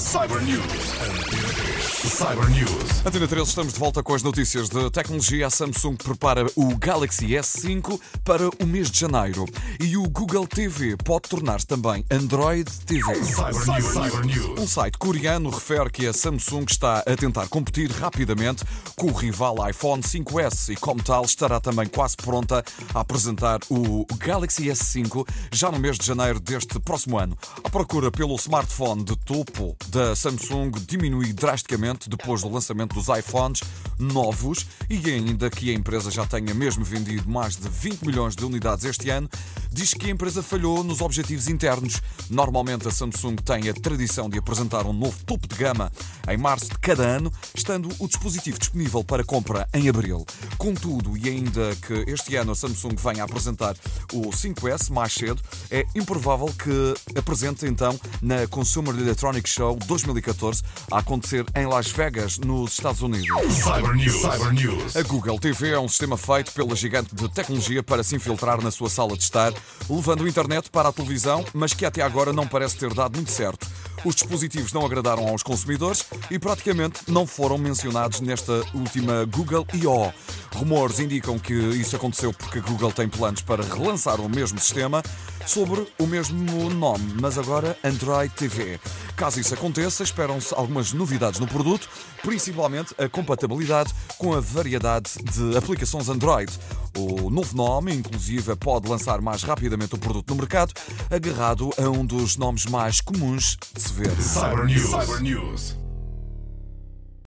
Cyber News. Cyber News. Antena 13, estamos de volta com as notícias de tecnologia. A Samsung prepara o Galaxy S5 para o mês de janeiro. E o Google TV pode tornar-se também Android TV. Cyber News. Cyber Um News. site coreano refere que a Samsung está a tentar competir rapidamente com o rival iPhone 5S e, como tal, estará também quase pronta a apresentar o Galaxy S5 já no mês de janeiro deste próximo ano. A procura pelo smartphone de topo da Samsung diminui drasticamente depois do lançamento dos iPhones novos e ainda que a empresa já tenha mesmo vendido mais de 20 milhões de unidades este ano, diz que a empresa falhou nos objetivos internos. Normalmente a Samsung tem a tradição de apresentar um novo topo de gama em março de cada ano, estando o dispositivo disponível para compra em abril. Contudo, e ainda que este ano a Samsung venha a apresentar o 5S mais cedo, é improvável que apresente então na Consumer Electronics Show 2014 a acontecer em Las Vegas, nos Estados Unidos. Cyber News. Cyber News. A Google TV é um sistema feito pela gigante de tecnologia para se infiltrar na sua sala de estar, levando a internet para a televisão, mas que até agora não parece ter dado muito certo. Os dispositivos não agradaram aos consumidores e praticamente não foram mencionados nesta última Google I.O. Rumores indicam que isso aconteceu porque a Google tem planos para relançar o mesmo sistema sobre o mesmo nome, mas agora Android TV. Caso isso aconteça, esperam-se algumas novidades no produto, principalmente a compatibilidade com a variedade de aplicações Android. O novo nome, inclusive, pode lançar mais rapidamente o produto no mercado, agarrado a um dos nomes mais comuns de se ver. Cyber News. Cyber News.